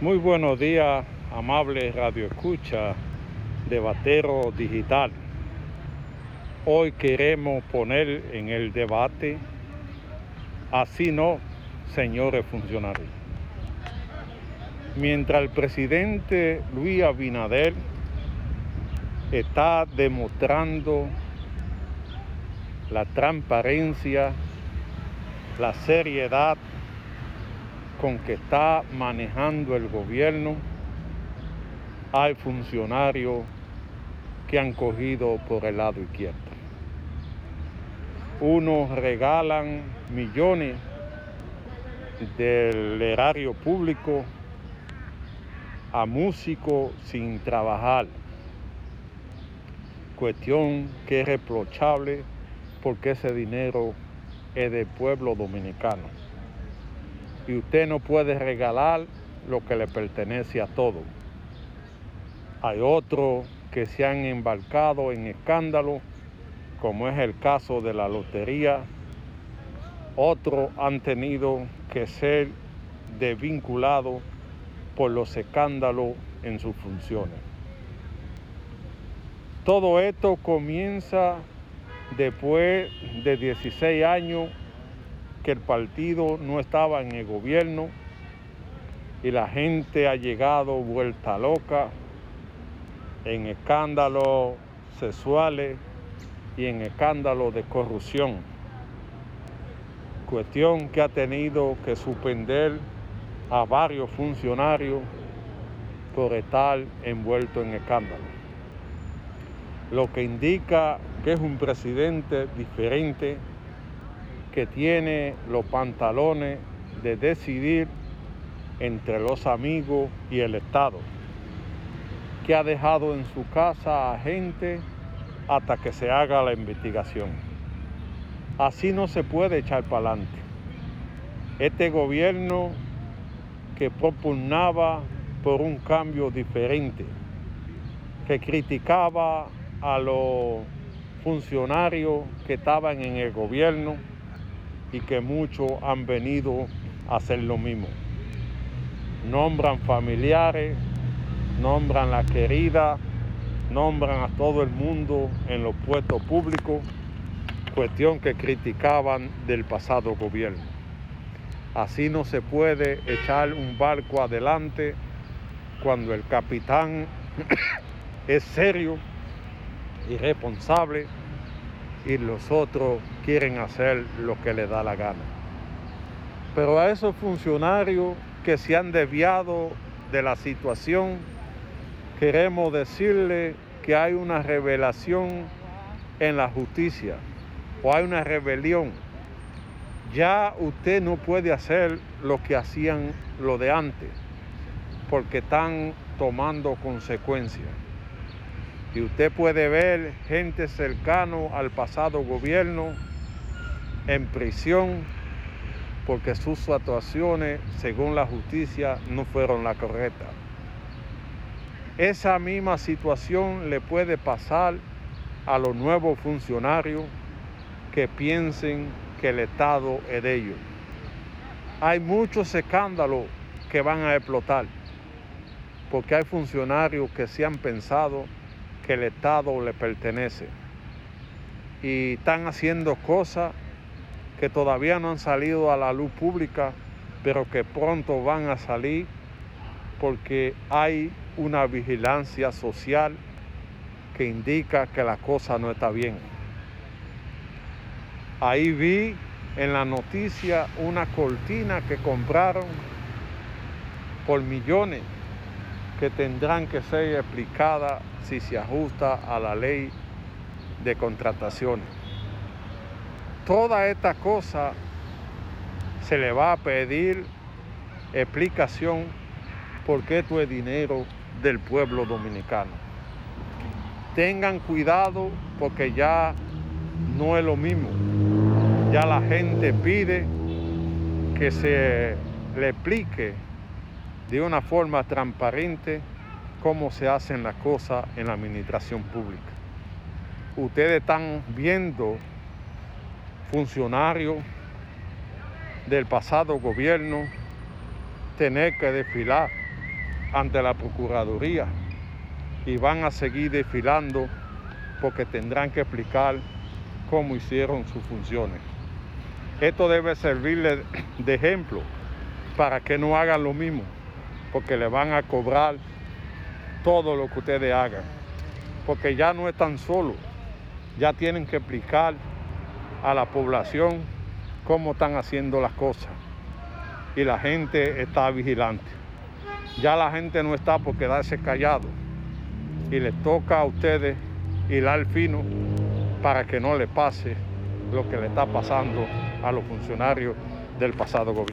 Muy buenos días, amable Radio Escucha de Batero Digital. Hoy queremos poner en el debate, así no, señores funcionarios. Mientras el presidente Luis Abinader está demostrando la transparencia, la seriedad con que está manejando el gobierno, hay funcionarios que han cogido por el lado izquierdo. Unos regalan millones del erario público a músicos sin trabajar. Cuestión que es reprochable porque ese dinero es del pueblo dominicano. Y usted no puede regalar lo que le pertenece a todos. Hay otros que se han embarcado en escándalos, como es el caso de la lotería. Otros han tenido que ser desvinculados por los escándalos en sus funciones. Todo esto comienza después de 16 años que el partido no estaba en el gobierno y la gente ha llegado vuelta loca en escándalos sexuales y en escándalos de corrupción. Cuestión que ha tenido que suspender a varios funcionarios por estar envuelto en escándalos. Lo que indica que es un presidente diferente que tiene los pantalones de decidir entre los amigos y el Estado, que ha dejado en su casa a gente hasta que se haga la investigación. Así no se puede echar para adelante. Este gobierno que propugnaba por un cambio diferente, que criticaba a los funcionarios que estaban en el gobierno y que muchos han venido a hacer lo mismo. Nombran familiares, nombran la querida, nombran a todo el mundo en los puestos públicos, cuestión que criticaban del pasado gobierno. Así no se puede echar un barco adelante cuando el capitán es serio y responsable y los otros quieren hacer lo que les da la gana. Pero a esos funcionarios que se han desviado de la situación, queremos decirle que hay una revelación en la justicia o hay una rebelión. Ya usted no puede hacer lo que hacían lo de antes, porque están tomando consecuencias. Y usted puede ver gente cercano al pasado gobierno en prisión porque sus actuaciones, según la justicia, no fueron las correctas. Esa misma situación le puede pasar a los nuevos funcionarios que piensen que el Estado es de ellos. Hay muchos escándalos que van a explotar porque hay funcionarios que se han pensado que el Estado le pertenece. Y están haciendo cosas que todavía no han salido a la luz pública, pero que pronto van a salir porque hay una vigilancia social que indica que la cosa no está bien. Ahí vi en la noticia una cortina que compraron por millones que tendrán que ser explicadas si se ajusta a la ley de contrataciones. Toda esta cosa se le va a pedir explicación porque esto es dinero del pueblo dominicano. Tengan cuidado porque ya no es lo mismo. Ya la gente pide que se le explique de una forma transparente cómo se hacen las cosas en la administración pública. Ustedes están viendo funcionarios del pasado gobierno tener que desfilar ante la Procuraduría y van a seguir desfilando porque tendrán que explicar cómo hicieron sus funciones. Esto debe servirle de ejemplo para que no hagan lo mismo, porque le van a cobrar todo lo que ustedes hagan, porque ya no están solos, ya tienen que explicar a la población cómo están haciendo las cosas y la gente está vigilante. Ya la gente no está por quedarse callado y les toca a ustedes hilar fino para que no le pase lo que le está pasando a los funcionarios del pasado gobierno.